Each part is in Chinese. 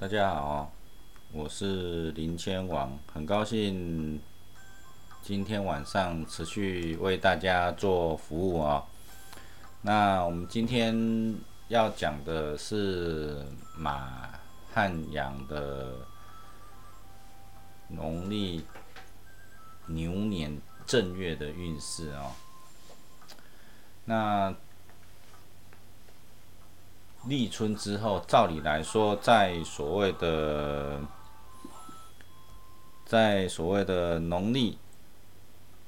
大家好，我是林千王，很高兴今天晚上持续为大家做服务啊。那我们今天要讲的是马汉阳的农历牛年正月的运势啊。那立春之后，照理来说，在所谓的在所谓的农历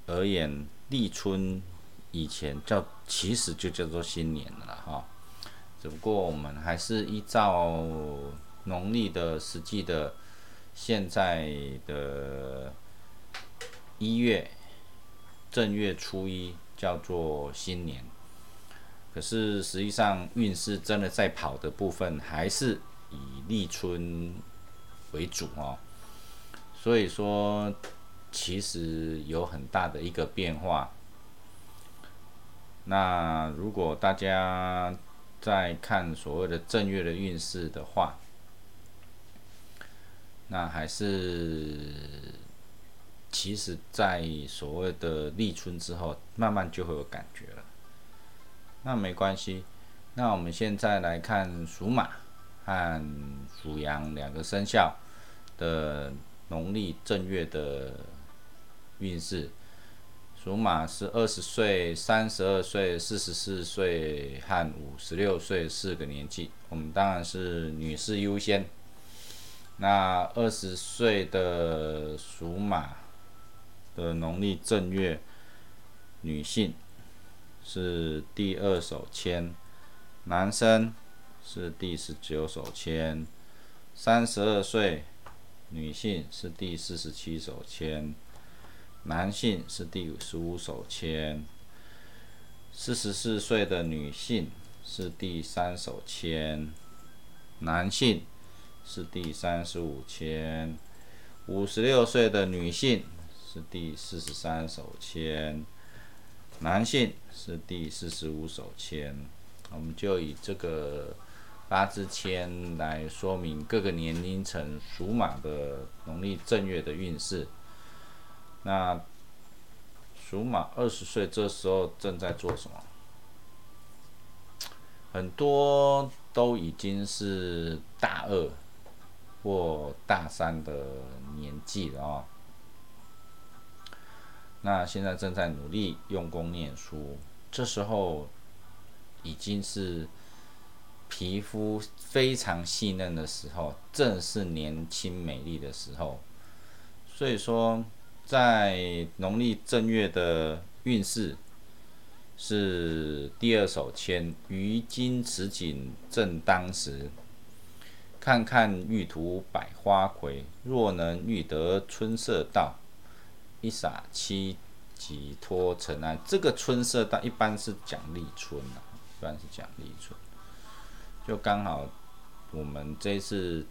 而言，立春以前叫其实就叫做新年了哈。只不过我们还是依照农历的实际的现在的一月正月初一叫做新年。可是实际上运势真的在跑的部分，还是以立春为主哦。所以说，其实有很大的一个变化。那如果大家在看所谓的正月的运势的话，那还是其实，在所谓的立春之后，慢慢就会有感觉了。那没关系，那我们现在来看属马和属羊两个生肖的农历正月的运势。属马是二十岁、三十二岁、四十四岁和五十六岁四个年纪，我们当然是女士优先。那二十岁的属马的农历正月女性。是第二手签，男生是第十九手签，三十二岁女性是第四十七手签，男性是第五十五手签，四十四岁的女性是第三手签，男性是第三十五签，五十六岁的女性是第四十三手签。男性是第四十五手签，我们就以这个八字签来说明各个年龄层属马的农历正月的运势。那属马二十岁这时候正在做什么？很多都已经是大二或大三的年纪了啊。那现在正在努力用功念书，这时候已经是皮肤非常细嫩的时候，正是年轻美丽的时候。所以说，在农历正月的运势是第二手签，于今此景正当时。看看玉图百花魁，若能遇得春色到。一洒七级托尘埃，这个春色，它一般是讲立春啊，一般是讲立春，就刚好我们这次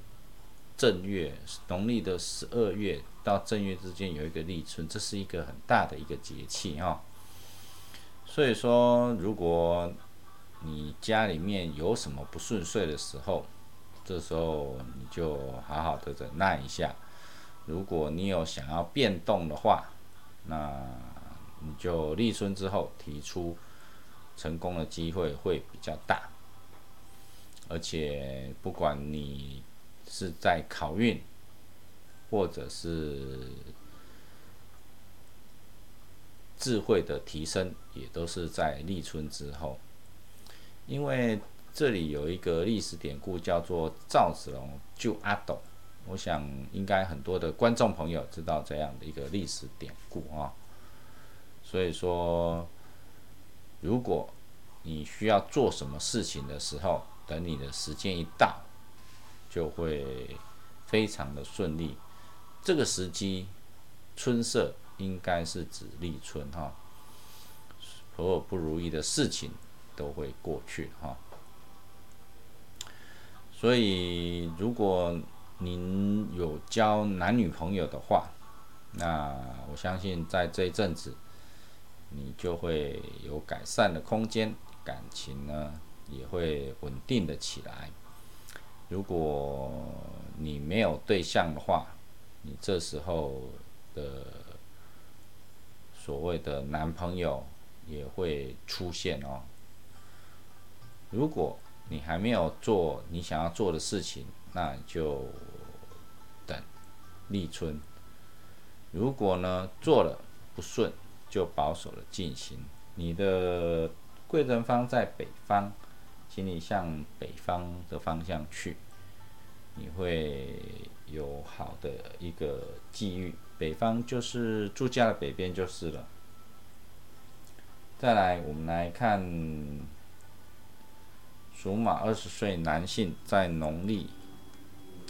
正月，农历的十二月到正月之间有一个立春，这是一个很大的一个节气哈。所以说，如果你家里面有什么不顺遂的时候，这时候你就好好的忍耐一下。如果你有想要变动的话，那你就立春之后提出成功的机会会比较大。而且不管你是在考运，或者是智慧的提升，也都是在立春之后。因为这里有一个历史典故，叫做赵子龙救阿斗。我想应该很多的观众朋友知道这样的一个历史典故啊，所以说，如果你需要做什么事情的时候，等你的时间一到，就会非常的顺利。这个时机，春色应该是指立春哈，所有不如意的事情都会过去哈。所以如果您有交男女朋友的话，那我相信在这一阵子，你就会有改善的空间，感情呢也会稳定的起来。如果你没有对象的话，你这时候的所谓的男朋友也会出现哦。如果你还没有做你想要做的事情，那就立春。如果呢做了不顺，就保守的进行。你的贵人方在北方，请你向北方的方向去，你会有好的一个际遇。北方就是住家的北边就是了。再来，我们来看属马二十岁男性在农历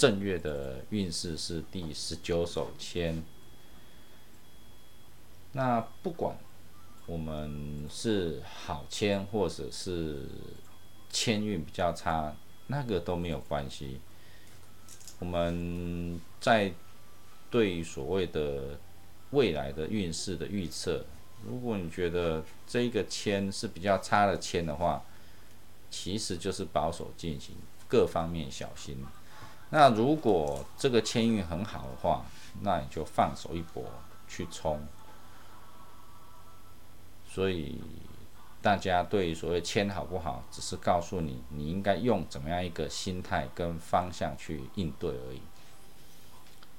正月的运势是第十九手签。那不管我们是好签，或者是签运比较差，那个都没有关系。我们在对所谓的未来的运势的预测，如果你觉得这个签是比较差的签的话，其实就是保守进行，各方面小心。那如果这个签运很好的话，那你就放手一搏去冲。所以大家对于所谓签好不好，只是告诉你你应该用怎么样一个心态跟方向去应对而已。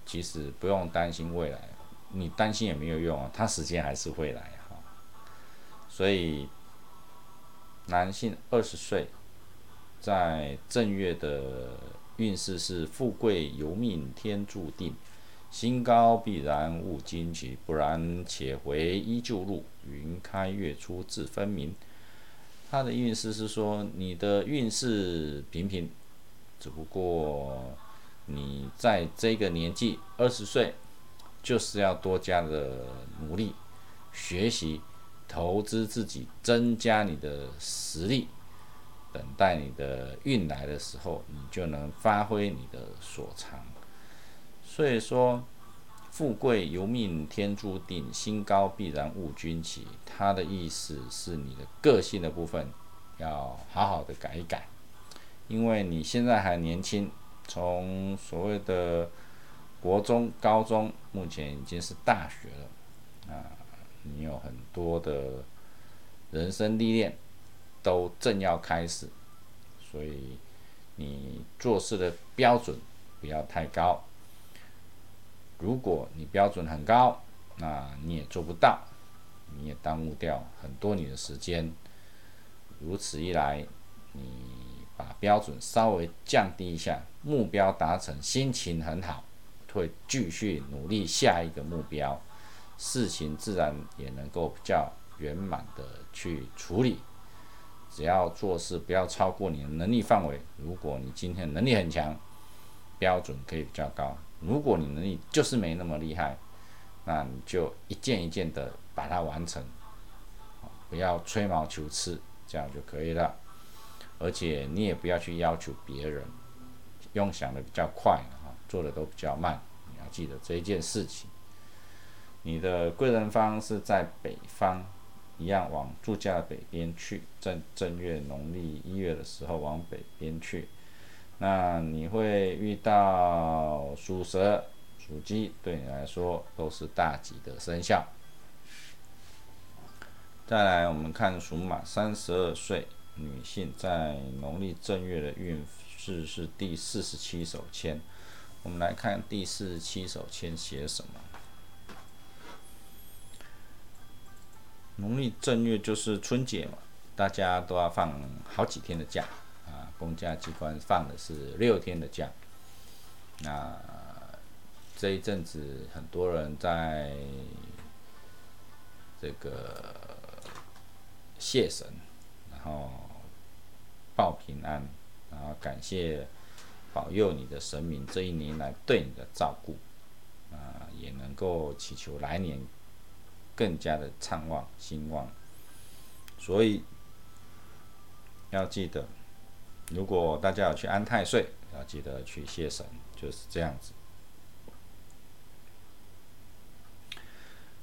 其实不用担心未来，你担心也没有用啊，它时间还是会来哈。所以男性二十岁，在正月的运势是富贵由命天注定。心高必然勿惊奇，不然且回依旧路。云开月出自分明。他的运势是说，你的运势平平，只不过你在这个年纪二十岁，就是要多加的努力学习，投资自己，增加你的实力。等待你的运来的时候，你就能发挥你的所长。所以说，富贵由命天注定，心高必然误君起。他的意思是你的个性的部分要好好的改一改，因为你现在还年轻，从所谓的国中、高中，目前已经是大学了啊，你有很多的人生历练都正要开始，所以你做事的标准不要太高。如果你标准很高，那你也做不到，你也耽误掉很多你的时间。如此一来，你把标准稍微降低一下，目标达成，心情很好，会继续努力下一个目标，事情自然也能够比较圆满的去处理。只要做事不要超过你的能力范围。如果你今天能力很强，标准可以比较高。如果你能力就是没那么厉害，那你就一件一件的把它完成，不要吹毛求疵，这样就可以了。而且你也不要去要求别人，用想的比较快啊，做的都比较慢。你要记得这一件事情。你的贵人方是在北方，一样往住家北边去，正正月农历一月的时候往北边去。那你会遇到属蛇、属鸡，对你来说都是大吉的生肖。再来，我们看属马三十二岁女性在农历正月的运势是第四十七手签。我们来看第四十七手签写什么。农历正月就是春节嘛，大家都要放好几天的假啊。公家机关放的是六天的假，那这一阵子很多人在这个谢神，然后报平安，然后感谢保佑你的神明这一年来对你的照顾，啊，也能够祈求来年更加的畅旺兴旺，所以要记得。如果大家要去安太岁，要记得去谢神，就是这样子。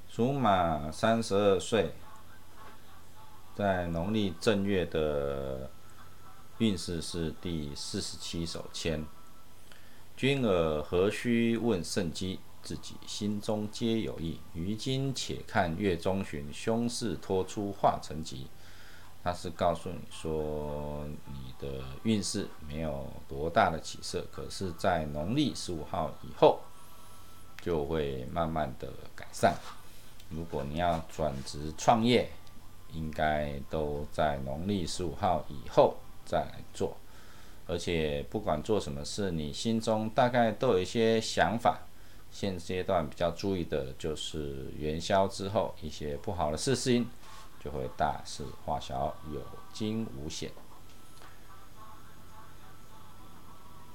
属马三十二岁，在农历正月的运势是第四十七手签。君尔何须问圣机？自己心中皆有意。于今且看月中旬，凶事脱出化成吉。他是告诉你说，你的运势没有多大的起色，可是，在农历十五号以后，就会慢慢的改善。如果你要转职创业，应该都在农历十五号以后再来做。而且，不管做什么事，你心中大概都有一些想法。现阶段比较注意的就是元宵之后一些不好的事情。就会大事化小，有惊无险。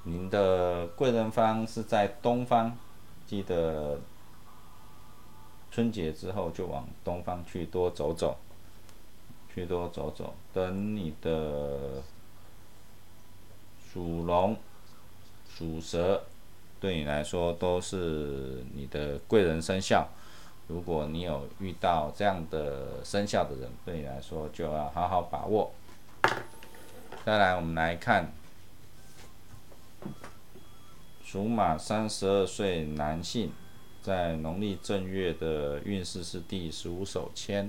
您的贵人方是在东方，记得春节之后就往东方去多走走，去多走走。等你的属龙、属蛇，对你来说都是你的贵人生肖。如果你有遇到这样的生肖的人，对你来说就要好好把握。再来，我们来看属马三十二岁男性，在农历正月的运势是第十五手签。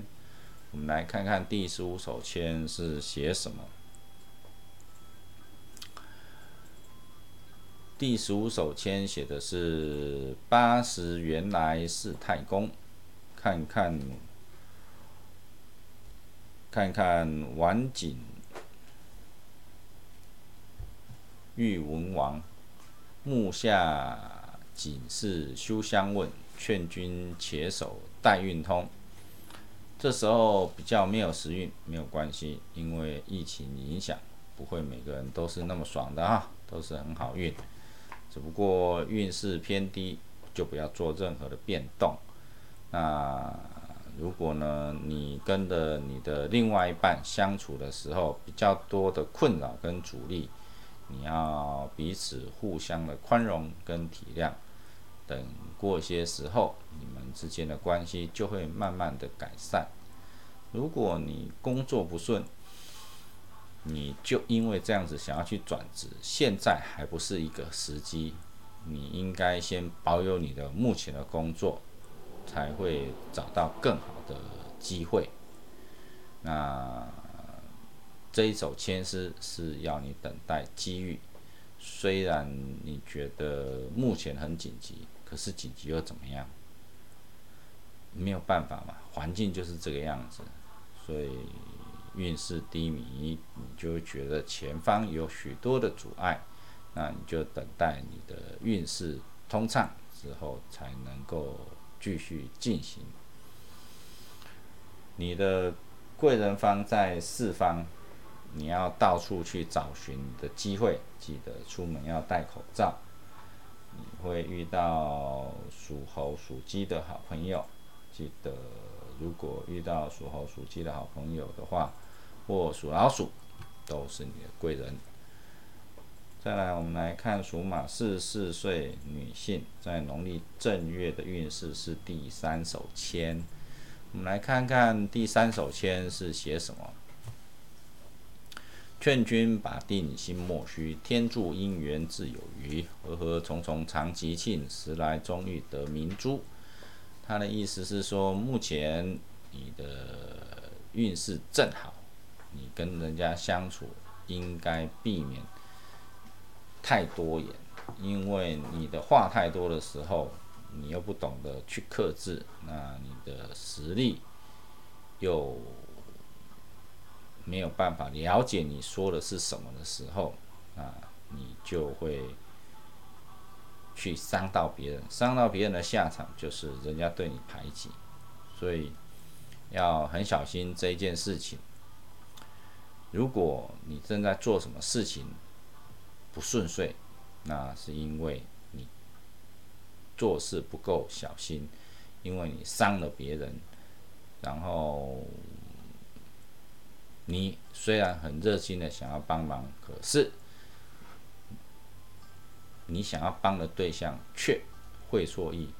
我们来看看第十五手签是写什么。第十五首签写的是八十原来是太公。看看，看看晚景玉文王，目下仅是休相问，劝君且守待运通。这时候比较没有时运，没有关系，因为疫情影响，不会每个人都是那么爽的啊，都是很好运。只不过运势偏低，就不要做任何的变动。那如果呢，你跟着你的另外一半相处的时候，比较多的困扰跟阻力，你要彼此互相的宽容跟体谅，等过些时候，你们之间的关系就会慢慢的改善。如果你工作不顺，你就因为这样子想要去转职，现在还不是一个时机，你应该先保有你的目前的工作。才会找到更好的机会。那这一首签诗是要你等待机遇，虽然你觉得目前很紧急，可是紧急又怎么样？没有办法嘛，环境就是这个样子，所以运势低迷，你就会觉得前方有许多的阻碍，那你就等待你的运势通畅之后，才能够。继续进行。你的贵人方在四方，你要到处去找寻你的机会。记得出门要戴口罩。你会遇到属猴、属鸡的好朋友。记得，如果遇到属猴、属鸡的好朋友的话，或属老鼠，都是你的贵人。再来，我们来看属马四十四岁女性在农历正月的运势是第三手签。我们来看看第三手签是写什么。劝君把定心莫虚，天助姻缘自有余。和和重重常吉庆，时来终欲得明珠。他的意思是说，目前你的运势正好，你跟人家相处应该避免。太多言，因为你的话太多的时候，你又不懂得去克制，那你的实力又没有办法了解你说的是什么的时候，啊，你就会去伤到别人，伤到别人的下场就是人家对你排挤，所以要很小心这一件事情。如果你正在做什么事情，不顺遂，那是因为你做事不够小心，因为你伤了别人，然后你虽然很热心的想要帮忙，可是你想要帮的对象却会错意，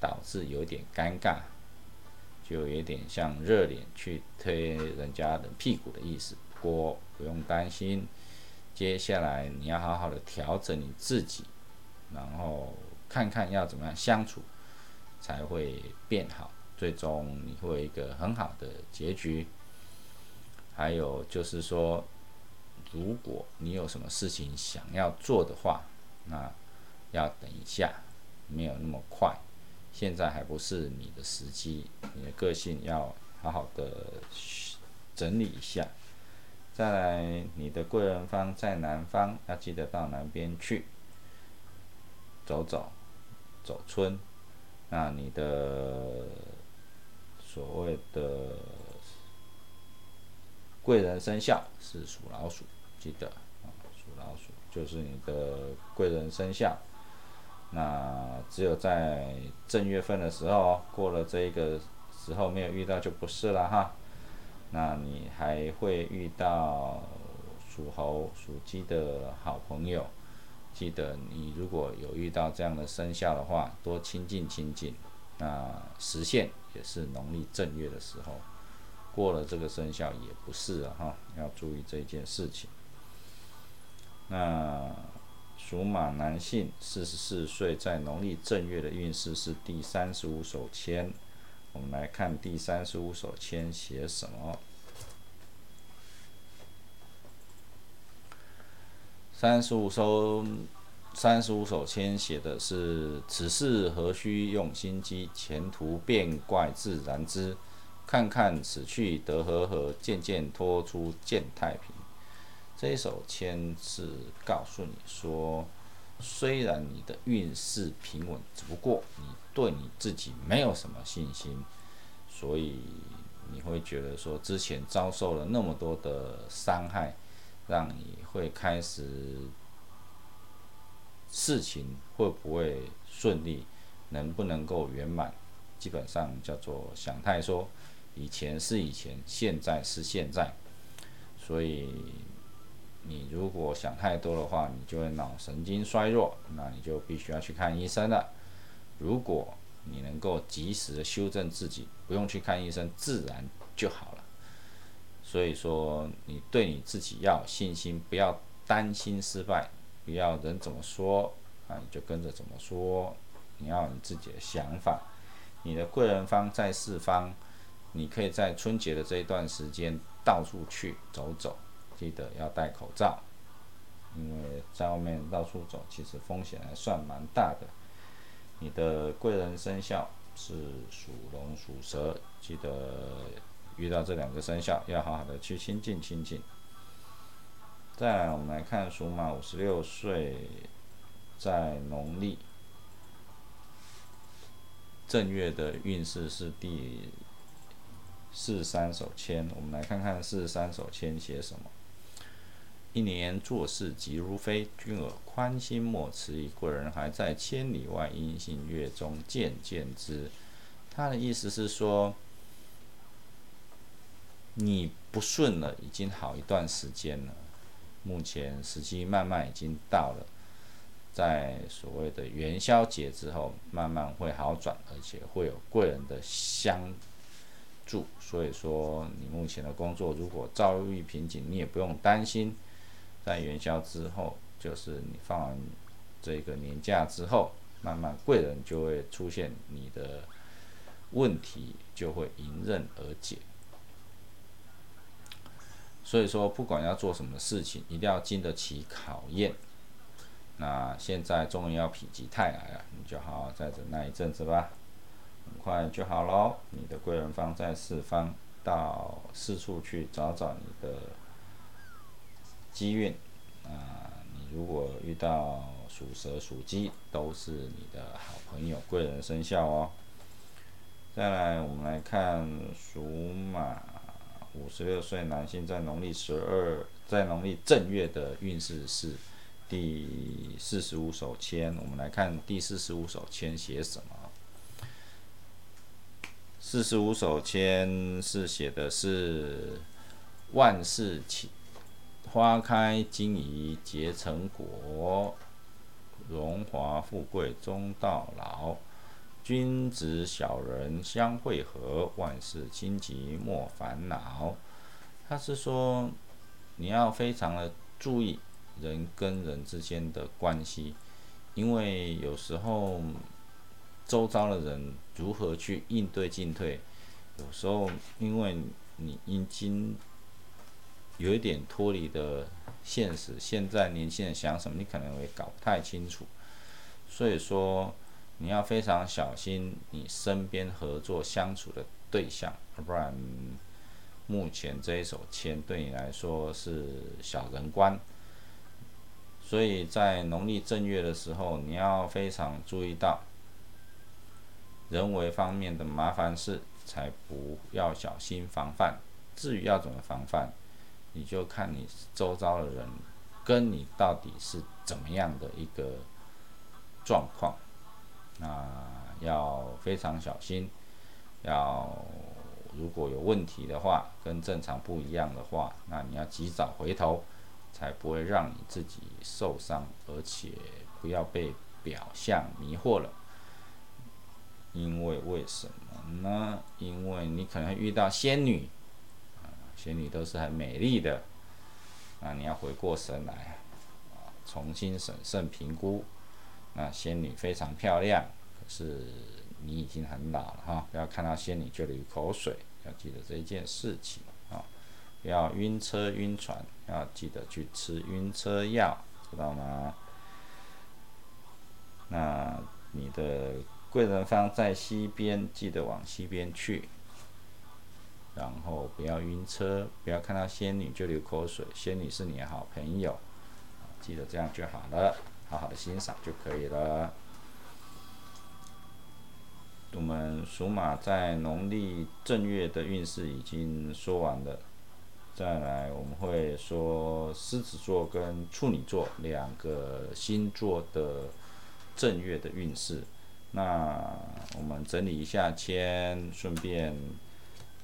导致有点尴尬，就有点像热脸去推人家的屁股的意思。不过不用担心。接下来你要好好的调整你自己，然后看看要怎么样相处才会变好，最终你会有一个很好的结局。还有就是说，如果你有什么事情想要做的话，那要等一下，没有那么快，现在还不是你的时机，你的个性要好好的整理一下。再来，你的贵人方在南方，要记得到南边去走走，走村。那你的所谓的贵人生肖是属老鼠，记得啊，属老鼠就是你的贵人生肖。那只有在正月份的时候，过了这一个时候没有遇到就不是了哈。那你还会遇到属猴、属鸡的好朋友。记得你如果有遇到这样的生肖的话，多亲近亲近。那实现也是农历正月的时候，过了这个生肖也不是了哈，要注意这件事情。那属马男性，四十四岁，在农历正月的运势是第三十五手签。我们来看第三十五首签写什么。三十五首，三十五首签写的是：“此事何须用心机，前途变怪自然知。看看此去得和合，渐渐脱出见太平。”这一首签是告诉你说，虽然你的运势平稳，只不过你。对你自己没有什么信心，所以你会觉得说之前遭受了那么多的伤害，让你会开始事情会不会顺利，能不能够圆满，基本上叫做想太说。以前是以前，现在是现在，所以你如果想太多的话，你就会脑神经衰弱，那你就必须要去看医生了。如果你能够及时的修正自己，不用去看医生，自然就好了。所以说，你对你自己要有信心，不要担心失败，不要人怎么说啊，你就跟着怎么说。你要有你自己的想法。你的贵人方在四方，你可以在春节的这一段时间到处去走走，记得要戴口罩，因为在外面到处走，其实风险还算蛮大的。你的贵人生肖是属龙、属蛇，记得遇到这两个生肖要好好的去亲近亲近。再来，我们来看属马五十六岁，在农历正月的运势是第四三手签，我们来看看四三手签写什么。一年做事急如飞，君尔宽心莫迟疑。贵人还在千里外，音信月中渐渐知。他的意思是说，你不顺了，已经好一段时间了。目前时机慢慢已经到了，在所谓的元宵节之后，慢慢会好转，而且会有贵人的相助。所以说，你目前的工作如果遭遇瓶颈，你也不用担心。在元宵之后，就是你放完这个年假之后，慢慢贵人就会出现，你的问题就会迎刃而解。所以说，不管要做什么事情，一定要经得起考验。那现在终于要否极泰来了，你就好好再忍耐一阵子吧，很快就好喽。你的贵人方在四方，到四处去找找你的。机运啊，你如果遇到属蛇、属鸡，都是你的好朋友、贵人生肖哦。再来，我们来看属马五十六岁男性在农历十二，在农历正月的运势是第四十五手签。我们来看第四十五手签写什么？四十五手签是写的是万事起。花开金怡结成果，荣华富贵终到老。君子小人相会合，万事轻吉莫烦恼。他是说，你要非常的注意人跟人之间的关系，因为有时候周遭的人如何去应对进退，有时候因为你已经有一点脱离的现实，现在年轻人想什么，你可能会搞不太清楚，所以说你要非常小心你身边合作相处的对象，不然目前这一手签对你来说是小人关。所以在农历正月的时候，你要非常注意到人为方面的麻烦事，才不要小心防范。至于要怎么防范，你就看你周遭的人跟你到底是怎么样的一个状况，那要非常小心。要如果有问题的话，跟正常不一样的话，那你要及早回头。才不会让你自己受伤，而且不要被表象迷惑了。因为为什么呢？因为你可能遇到仙女，仙女都是很美丽的，那你要回过神来，重新审慎评估。那仙女非常漂亮，可是你已经很老了哈，不要看到仙女就流口水，要记得这一件事情啊。不要晕车晕船，要记得去吃晕车药，知道吗？那你的贵人方在西边，记得往西边去。然后不要晕车，不要看到仙女就流口水，仙女是你的好朋友，记得这样就好了，好好的欣赏就可以了。我们属马在农历正月的运势已经说完了。再来，我们会说狮子座跟处女座两个星座的正月的运势。那我们整理一下，签顺便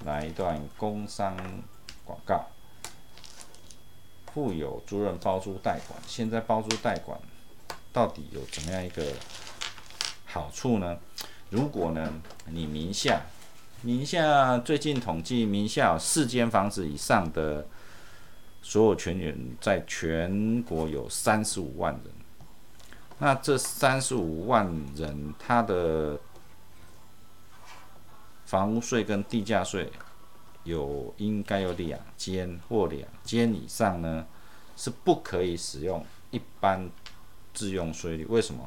来一段工商广告。富有租人包租代管，现在包租代管到底有怎么样一个好处呢？如果呢，你名下名下最近统计，名下四间房子以上的所有权人，在全国有三十五万人。那这三十五万人，他的房屋税跟地价税有应该有两间或两间以上呢，是不可以使用一般自用税率。为什么？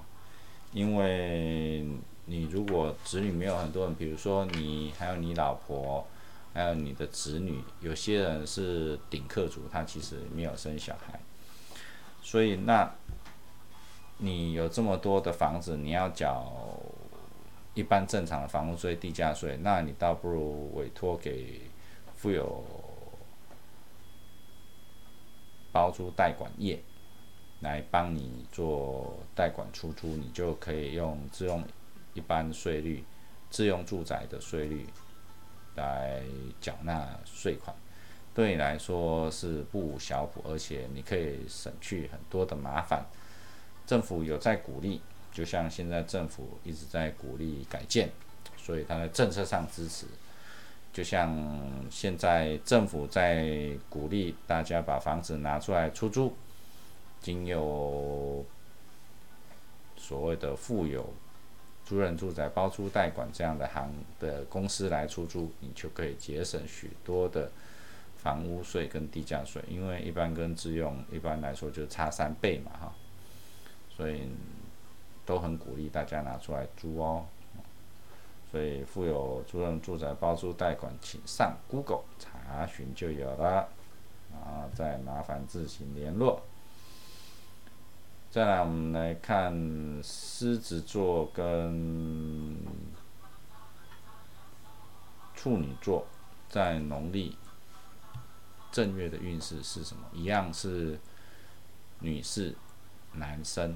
因为你如果子女没有很多人，比如说你还有你老婆，还有你的子女，有些人是顶客族，他其实没有生小孩，所以那，你有这么多的房子，你要缴一般正常的房屋税、地价税，那你倒不如委托给富有包租代管业来帮你做代管出租，你就可以用自用。一般税率，自用住宅的税率来缴纳税款，对你来说是不小补，而且你可以省去很多的麻烦。政府有在鼓励，就像现在政府一直在鼓励改建，所以它的政策上支持。就像现在政府在鼓励大家把房子拿出来出租，仅有所谓的富有。租人住宅包租代管这样的行的公司来出租，你就可以节省许多的房屋税跟地价税，因为一般跟自用一般来说就差三倍嘛哈，所以都很鼓励大家拿出来租哦。所以富有租人住宅包租贷款，请上 Google 查询就有了，啊，再麻烦自行联络。再来，我们来看狮子座跟处女座在农历正月的运势是什么？一样是女士、男生，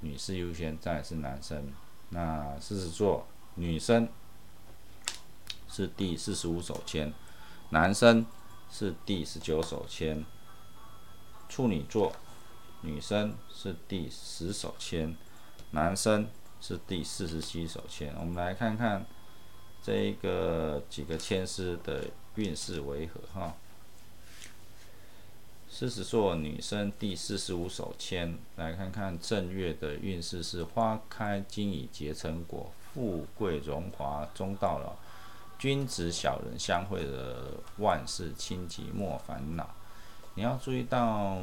女士优先，再是男生。那狮子座女生是第四十五手签，男生是第十九手签。处女座。女生是第十手签，男生是第四十七手签。我们来看看这一个几个签师的运势为何哈。狮子座女生第四十五手签，来看看正月的运势是花开金已结成果，富贵荣华终到老，君子小人相会的万事清吉莫烦恼。你要注意到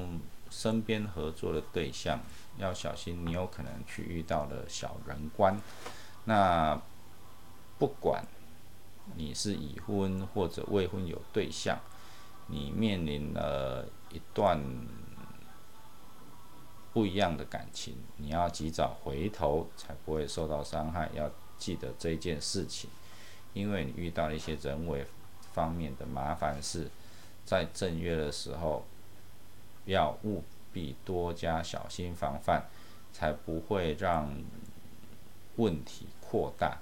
身边合作的对象，要小心你有可能去遇到的小人官。那不管你是已婚或者未婚有对象，你面临了。一段不一样的感情，你要及早回头，才不会受到伤害。要记得这件事情，因为你遇到一些人为方面的麻烦事，在正月的时候，要务必多加小心防范，才不会让问题扩大。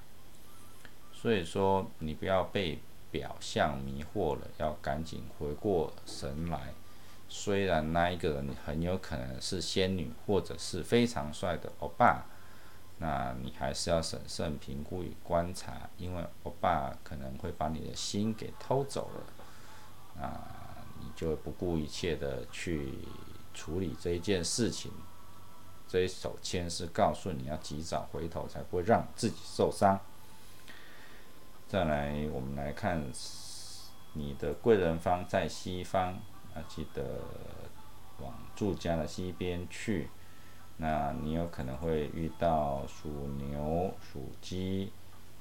所以说，你不要被表象迷惑了，要赶紧回过神来。虽然那一个人很有可能是仙女，或者是非常帅的欧巴，那你还是要审慎评估与观察，因为欧巴可能会把你的心给偷走了，啊，你就不顾一切的去处理这一件事情。这一手签是告诉你要及早回头，才不会让自己受伤。再来，我们来看你的贵人方在西方。啊，记得往住家的西边去。那你有可能会遇到属牛、属鸡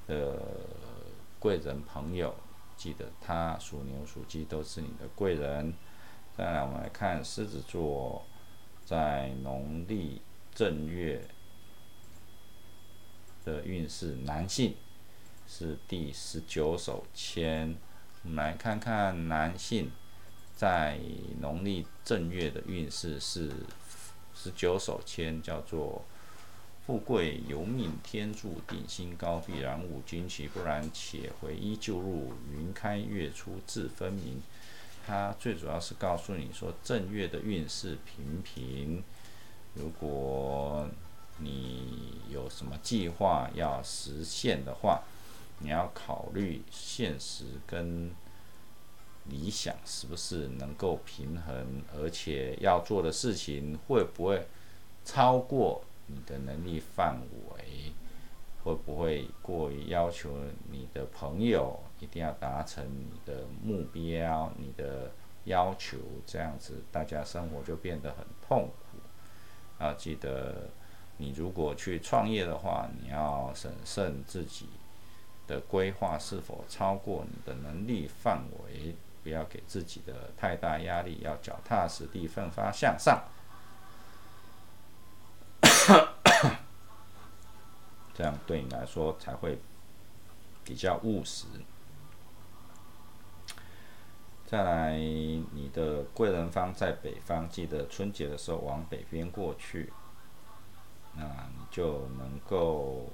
的贵人朋友，记得他属牛、属鸡都是你的贵人。再来，我们来看狮子座，在农历正月的运势，男性是第十九手签。我们来看看男性。在农历正月的运势是十九手签，叫做“富贵由命天注定，心高必然无惊奇，不然且回依旧入，云开月出自分明”。它最主要是告诉你说，正月的运势平平。如果你有什么计划要实现的话，你要考虑现实跟。理想是不是能够平衡，而且要做的事情会不会超过你的能力范围？会不会过于要求你的朋友一定要达成你的目标、你的要求？这样子大家生活就变得很痛苦。要记得，你如果去创业的话，你要审慎自己的规划是否超过你的能力范围。不要给自己的太大压力，要脚踏实地，奋发向上，这样对你来说才会比较务实。再来，你的贵人方在北方，记得春节的时候往北边过去，那你就能够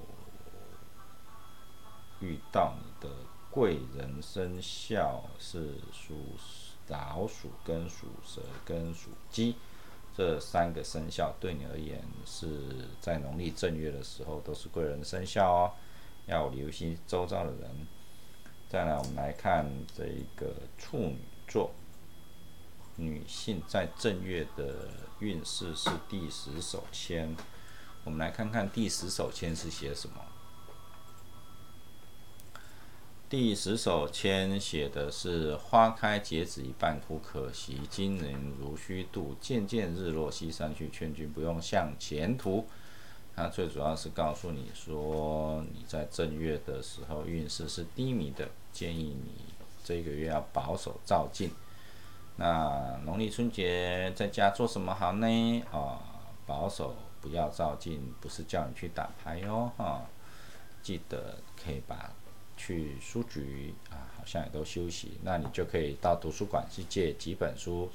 遇到你的。贵人生肖是属老鼠、跟属蛇、跟属鸡这三个生肖，对你而言是在农历正月的时候都是贵人生肖哦，要留心周遭的人。再来，我们来看这个处女座女性在正月的运势是第十手签，我们来看看第十手签是写什么。第十首签写的是“花开结子一半枯，可惜今人如虚度。渐渐日落西山去，劝君不用向前途。”它最主要是告诉你说，你在正月的时候运势是低迷的，建议你这个月要保守照进。那农历春节在家做什么好呢？啊，保守不要照进，不是叫你去打牌哟，哈，记得可以把。去书局啊，好像也都休息，那你就可以到图书馆去借几本书，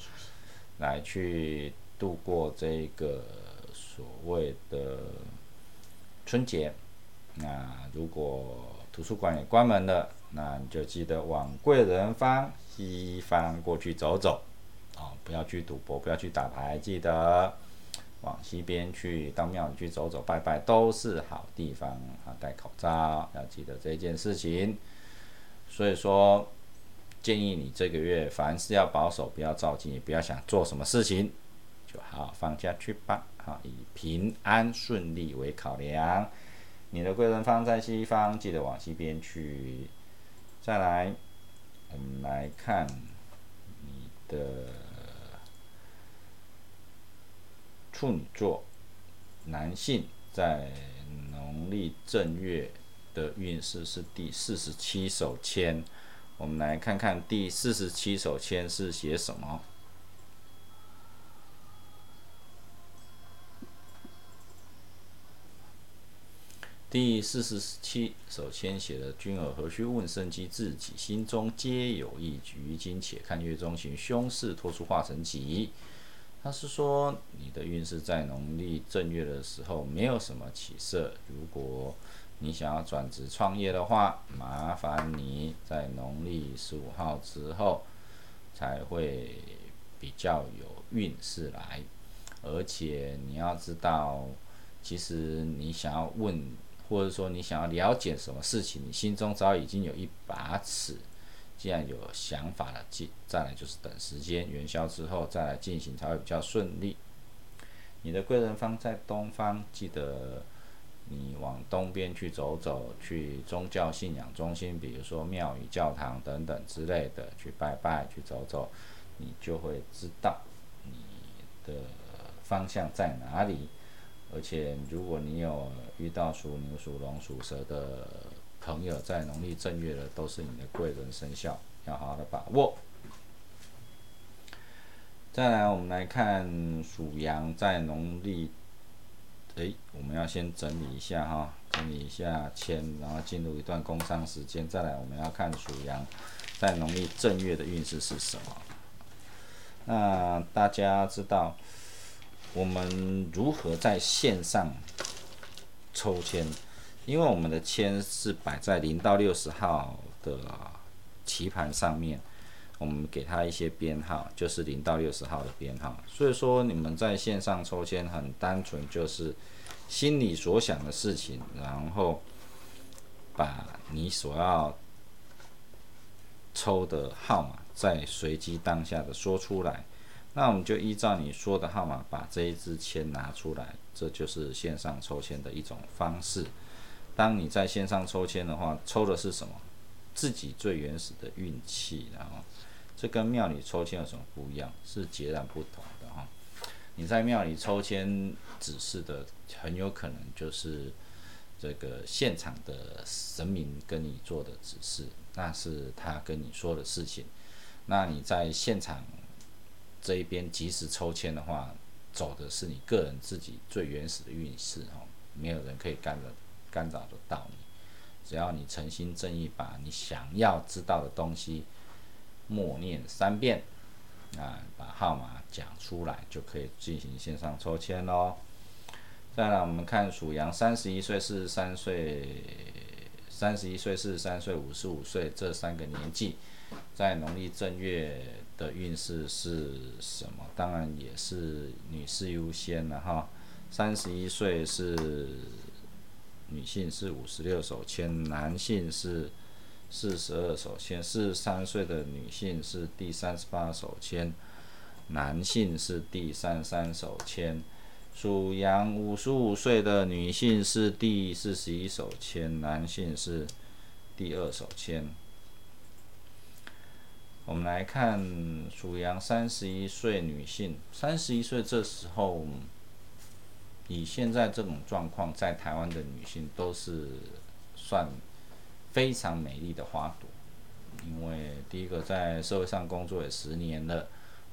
来去度过这个所谓的春节。那如果图书馆也关门了，那你就记得往贵人方西方过去走走，哦，不要去赌博，不要去打牌，记得。往西边去，到庙里去走走拜拜，都是好地方啊！戴口罩，要记得这件事情。所以说，建议你这个月凡事要保守，不要着急，也不要想做什么事情，就好好放假去吧。好，以平安顺利为考量。你的贵人方在西方，记得往西边去。再来，我们来看你的处女座男性在农历正月的运势是第四十七手签。我们来看看第四十七手签是写什么。第四十七首签写的“君尔何须问生机？自己心中皆有意。于今且看月中行凶事，托出化成吉。”他是说，你的运势在农历正月的时候没有什么起色。如果你想要转职创业的话，麻烦你在农历十五号之后才会比较有运势来。而且你要知道，其实你想要问。或者说你想要了解什么事情，你心中早已经有一把尺。既然有想法了，继再来就是等时间元宵之后再来进行才会比较顺利。你的贵人方在东方，记得你往东边去走走，去宗教信仰中心，比如说庙宇、教堂等等之类的去拜拜、去走走，你就会知道你的方向在哪里。而且，如果你有遇到属牛、属龙、属蛇的朋友，在农历正月的，都是你的贵人生肖，要好好的把握。再来，我们来看属羊在农历，哎，我们要先整理一下哈，整理一下签，然后进入一段工商时间。再来，我们要看属羊在农历正月的运势是什么。那大家知道。我们如何在线上抽签？因为我们的签是摆在零到六十号的棋盘上面，我们给它一些编号，就是零到六十号的编号。所以说，你们在线上抽签很单纯，就是心里所想的事情，然后把你所要抽的号码在随机当下的说出来。那我们就依照你说的号码，把这一支签拿出来，这就是线上抽签的一种方式。当你在线上抽签的话，抽的是什么？自己最原始的运气，然后这跟庙里抽签有什么不一样？是截然不同的哈。你在庙里抽签指示的，很有可能就是这个现场的神明跟你做的指示，那是他跟你说的事情。那你在现场。这一边及时抽签的话，走的是你个人自己最原始的运势哦，没有人可以干扰干扰得到你。只要你诚心正义，把你想要知道的东西默念三遍，啊，把号码讲出来，就可以进行线上抽签喽。再来，我们看属羊，三十一岁、四十三岁、三十一岁、四十三岁、五十五岁这三个年纪，在农历正月。的运势是什么？当然也是女士优先了哈。三十一岁是女性是五十六手签，男性是四十二手签。四十三岁的女性是第三十八手签，男性是第三三手签。属羊五十五岁的女性是第四十一手签，男性是第二手签。我们来看属羊三十一岁女性，三十一岁这时候，以现在这种状况，在台湾的女性都是算非常美丽的花朵，因为第一个在社会上工作也十年了，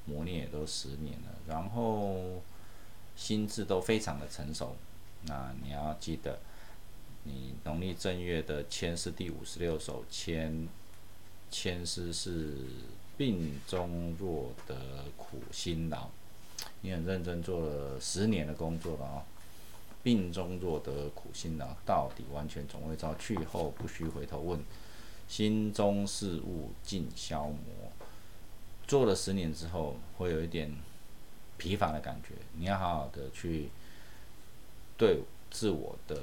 磨练也都十年了，然后心智都非常的成熟。那你要记得，你农历正月的签是第五十六首签。签诗是病中若得苦辛劳，你很认真做了十年的工作了啊！病中若得苦心劳，到底完全总会遭去后不须回头问，心中事物尽消磨。做了十年之后，会有一点疲乏的感觉，你要好好的去对自我的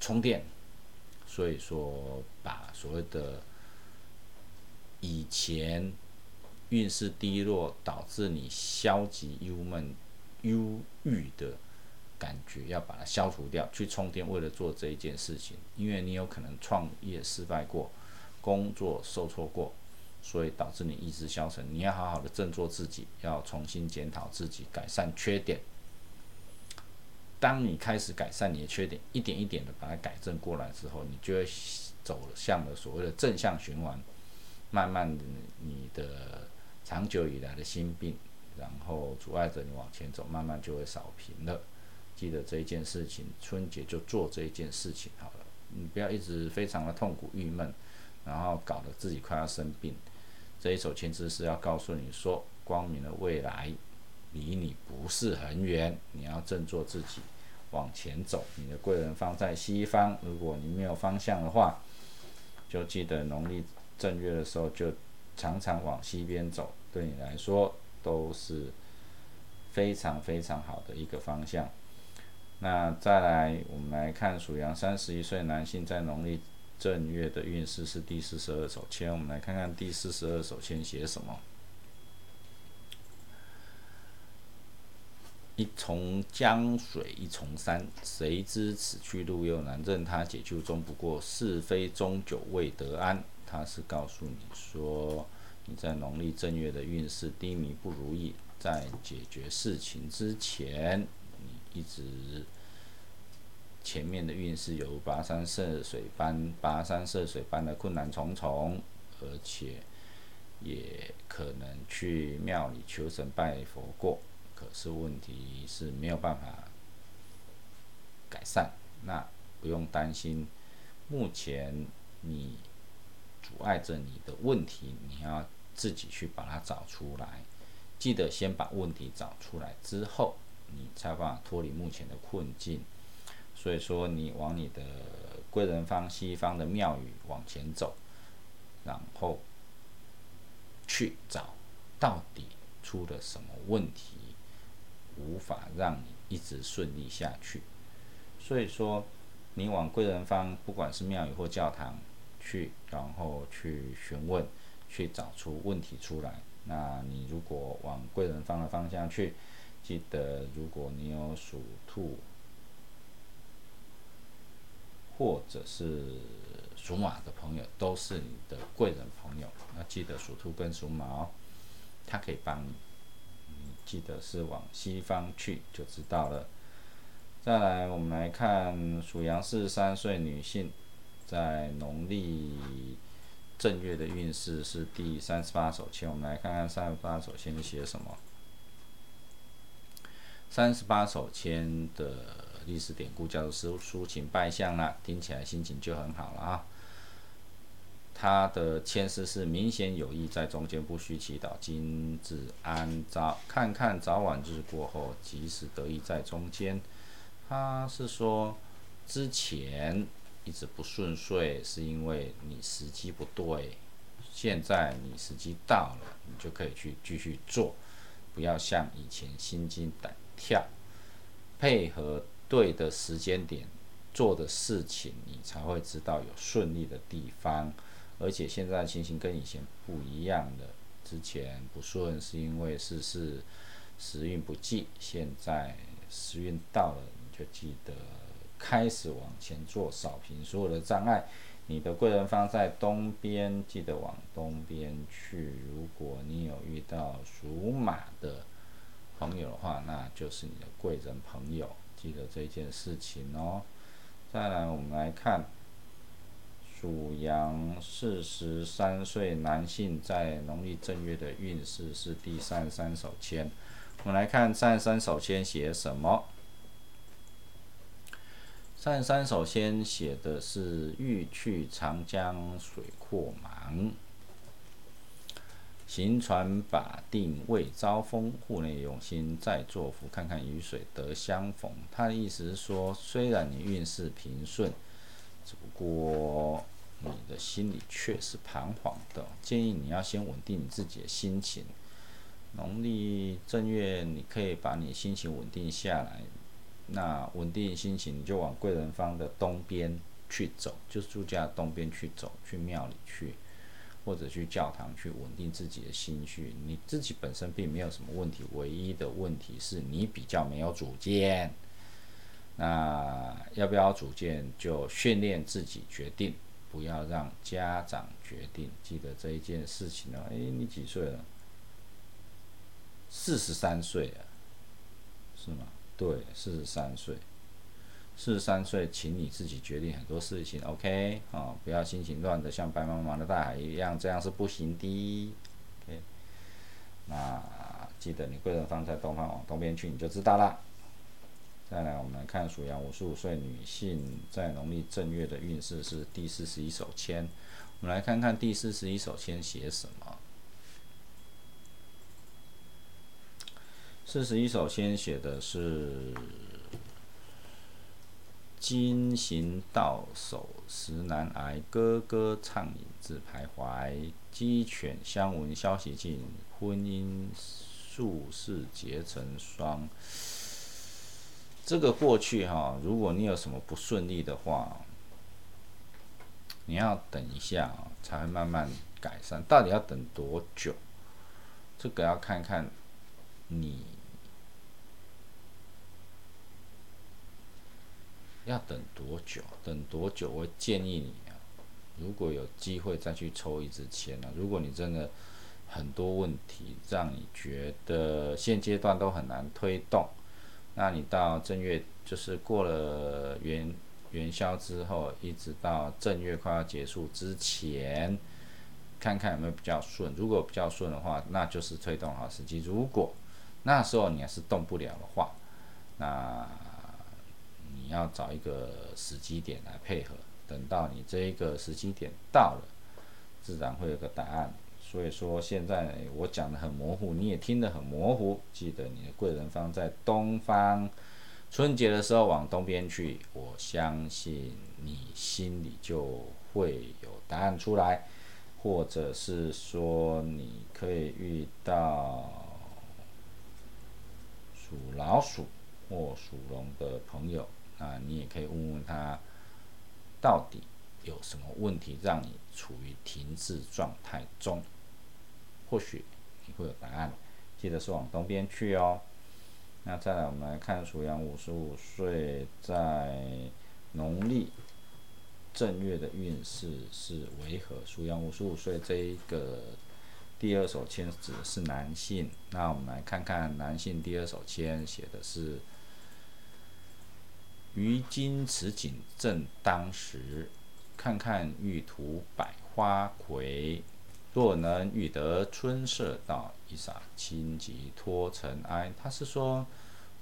充电。所以说，把所谓的以前运势低落导致你消极、忧闷、忧郁的感觉，要把它消除掉，去充电。为了做这一件事情，因为你有可能创业失败过，工作受挫过，所以导致你意志消沉。你要好好的振作自己，要重新检讨自己，改善缺点。当你开始改善你的缺点，一点一点的把它改正过来之后，你就会走向了所谓的正向循环。慢慢的，你的长久以来的心病，然后阻碍着你往前走，慢慢就会扫平了。记得这一件事情，春节就做这一件事情好了。你不要一直非常的痛苦郁闷，然后搞得自己快要生病。这一首签字是要告诉你说，光明的未来离你不是很远，你要振作自己。往前走，你的贵人方在西方。如果你没有方向的话，就记得农历正月的时候就常常往西边走，对你来说都是非常非常好的一个方向。那再来，我们来看属羊三十一岁男性在农历正月的运势是第四十二手签。我们来看看第四十二手签写什么。一重江水一重山，谁知此去路又难。任他解救终不过，是非终究未得安。他是告诉你说，你在农历正月的运势低迷不如意，在解决事情之前，你一直前面的运势有跋山涉水般、跋山涉水般的困难重重，而且也可能去庙里求神拜佛过。可是问题是没有办法改善，那不用担心。目前你阻碍着你的问题，你要自己去把它找出来。记得先把问题找出来之后，你才有办法脱离目前的困境。所以说，你往你的贵人方西方的庙宇往前走，然后去找到底出了什么问题。无法让你一直顺利下去，所以说，你往贵人方，不管是庙宇或教堂去，然后去询问，去找出问题出来。那你如果往贵人方的方向去，记得如果你有属兔或者是属马的朋友，都是你的贵人朋友。那记得属兔跟属马哦，他可以帮你。记得是往西方去就知道了。再来，我们来看属羊四十三岁女性，在农历正月的运势是第三十八手签。我们来看看三十八手签写什么。三十八手签的历史典故叫做“抒抒情拜相”啦，听起来心情就很好了啊。他的签诗是明显有意在中间，不需祈祷，今日安早，看看早晚日过后，即使得意在中间。他是说之前一直不顺遂，是因为你时机不对，现在你时机到了，你就可以去继续做，不要像以前心惊胆跳，配合对的时间点做的事情，你才会知道有顺利的地方。而且现在情形跟以前不一样的，之前不顺是因为事事时运不济，现在时运到了，你就记得开始往前做，扫平所有的障碍。你的贵人方在东边，记得往东边去。如果你有遇到属马的朋友的话，那就是你的贵人朋友，记得这件事情哦。再来，我们来看。属羊四十三岁男性在农历正月的运势是第三三手签。我们来看三三手签写什么。三十三手签写的是“欲去长江水阔茫，行船把定未招风。户内用心再作福，看看雨水得相逢。”他的意思是说，虽然你运势平顺，只不过。你的心里却是彷徨的，建议你要先稳定你自己的心情。农历正月，你可以把你心情稳定下来。那稳定心情，就往贵人方的东边去走，就是住家东边去走，去庙里去。或者去教堂去稳定自己的心绪。你自己本身并没有什么问题，唯一的问题是你比较没有主见。那要不要主见，就训练自己决定，不要让家长决定。记得这一件事情呢？诶，你几岁了？四十三岁啊，是吗？对，四十三岁。四十三岁，请你自己决定很多事情，OK？啊，不要心情乱的像白茫茫的大海一样，这样是不行的。OK？那记得你贵人方在东方，往东边去，你就知道了。再来，我们来看属羊五十五岁女性在农历正月的运势是第四十一手签。我们来看看第四十一手签写什么。四十一首，先写的是。金行到手时难挨，歌歌畅饮自徘徊。鸡犬相闻消息尽，婚姻数事结成双。这个过去哈，如果你有什么不顺利的话，你要等一下，才会慢慢改善。到底要等多久？这个要看看你。要等多久？等多久？我建议你啊，如果有机会再去抽一支签呢。如果你真的很多问题让你觉得现阶段都很难推动，那你到正月就是过了元元宵之后，一直到正月快要结束之前，看看有没有比较顺。如果比较顺的话，那就是推动好时机。如果那时候你还是动不了的话，那。要找一个时机点来配合，等到你这一个时机点到了，自然会有个答案。所以说现在我讲的很模糊，你也听得很模糊。记得你的贵人方在东方，春节的时候往东边去，我相信你心里就会有答案出来，或者是说你可以遇到属老鼠或属龙的朋友。啊，你也可以问问他，到底有什么问题让你处于停滞状态中？或许你会有答案。记得是往东边去哦。那再来，我们来看属羊五十五岁在农历正月的运势是为何？属羊五十五岁这一个第二手签指的是男性。那我们来看看男性第二手签写的是。于今此景正当时，看看玉图百花魁。若能遇得春色到，一洒清吉脱尘埃。他是说，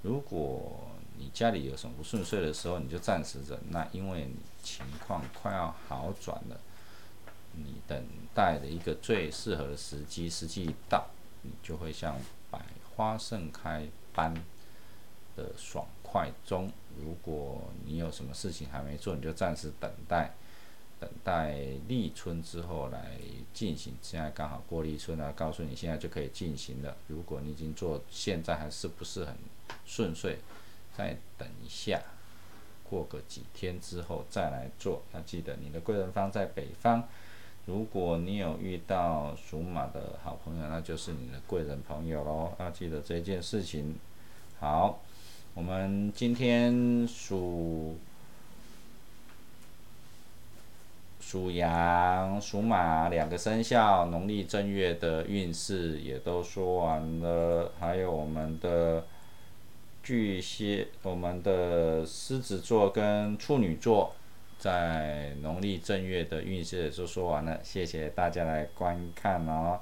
如果你家里有什么不顺遂的时候，你就暂时忍耐，因为你情况快要好转了。你等待的一个最适合的时机，时机一到，你就会像百花盛开般的爽快中。如果你有什么事情还没做，你就暂时等待，等待立春之后来进行。现在刚好过立春了，告诉你现在就可以进行了。如果你已经做，现在还是不是很顺遂，再等一下，过个几天之后再来做。要记得你的贵人方在北方。如果你有遇到属马的好朋友，那就是你的贵人朋友喽。要记得这件事情。好。我们今天属属羊、属马两个生肖农历正月的运势也都说完了，还有我们的巨蟹、我们的狮子座跟处女座在农历正月的运势也都说完了。谢谢大家来观看哦。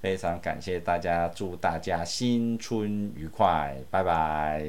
非常感谢大家，祝大家新春愉快，拜拜。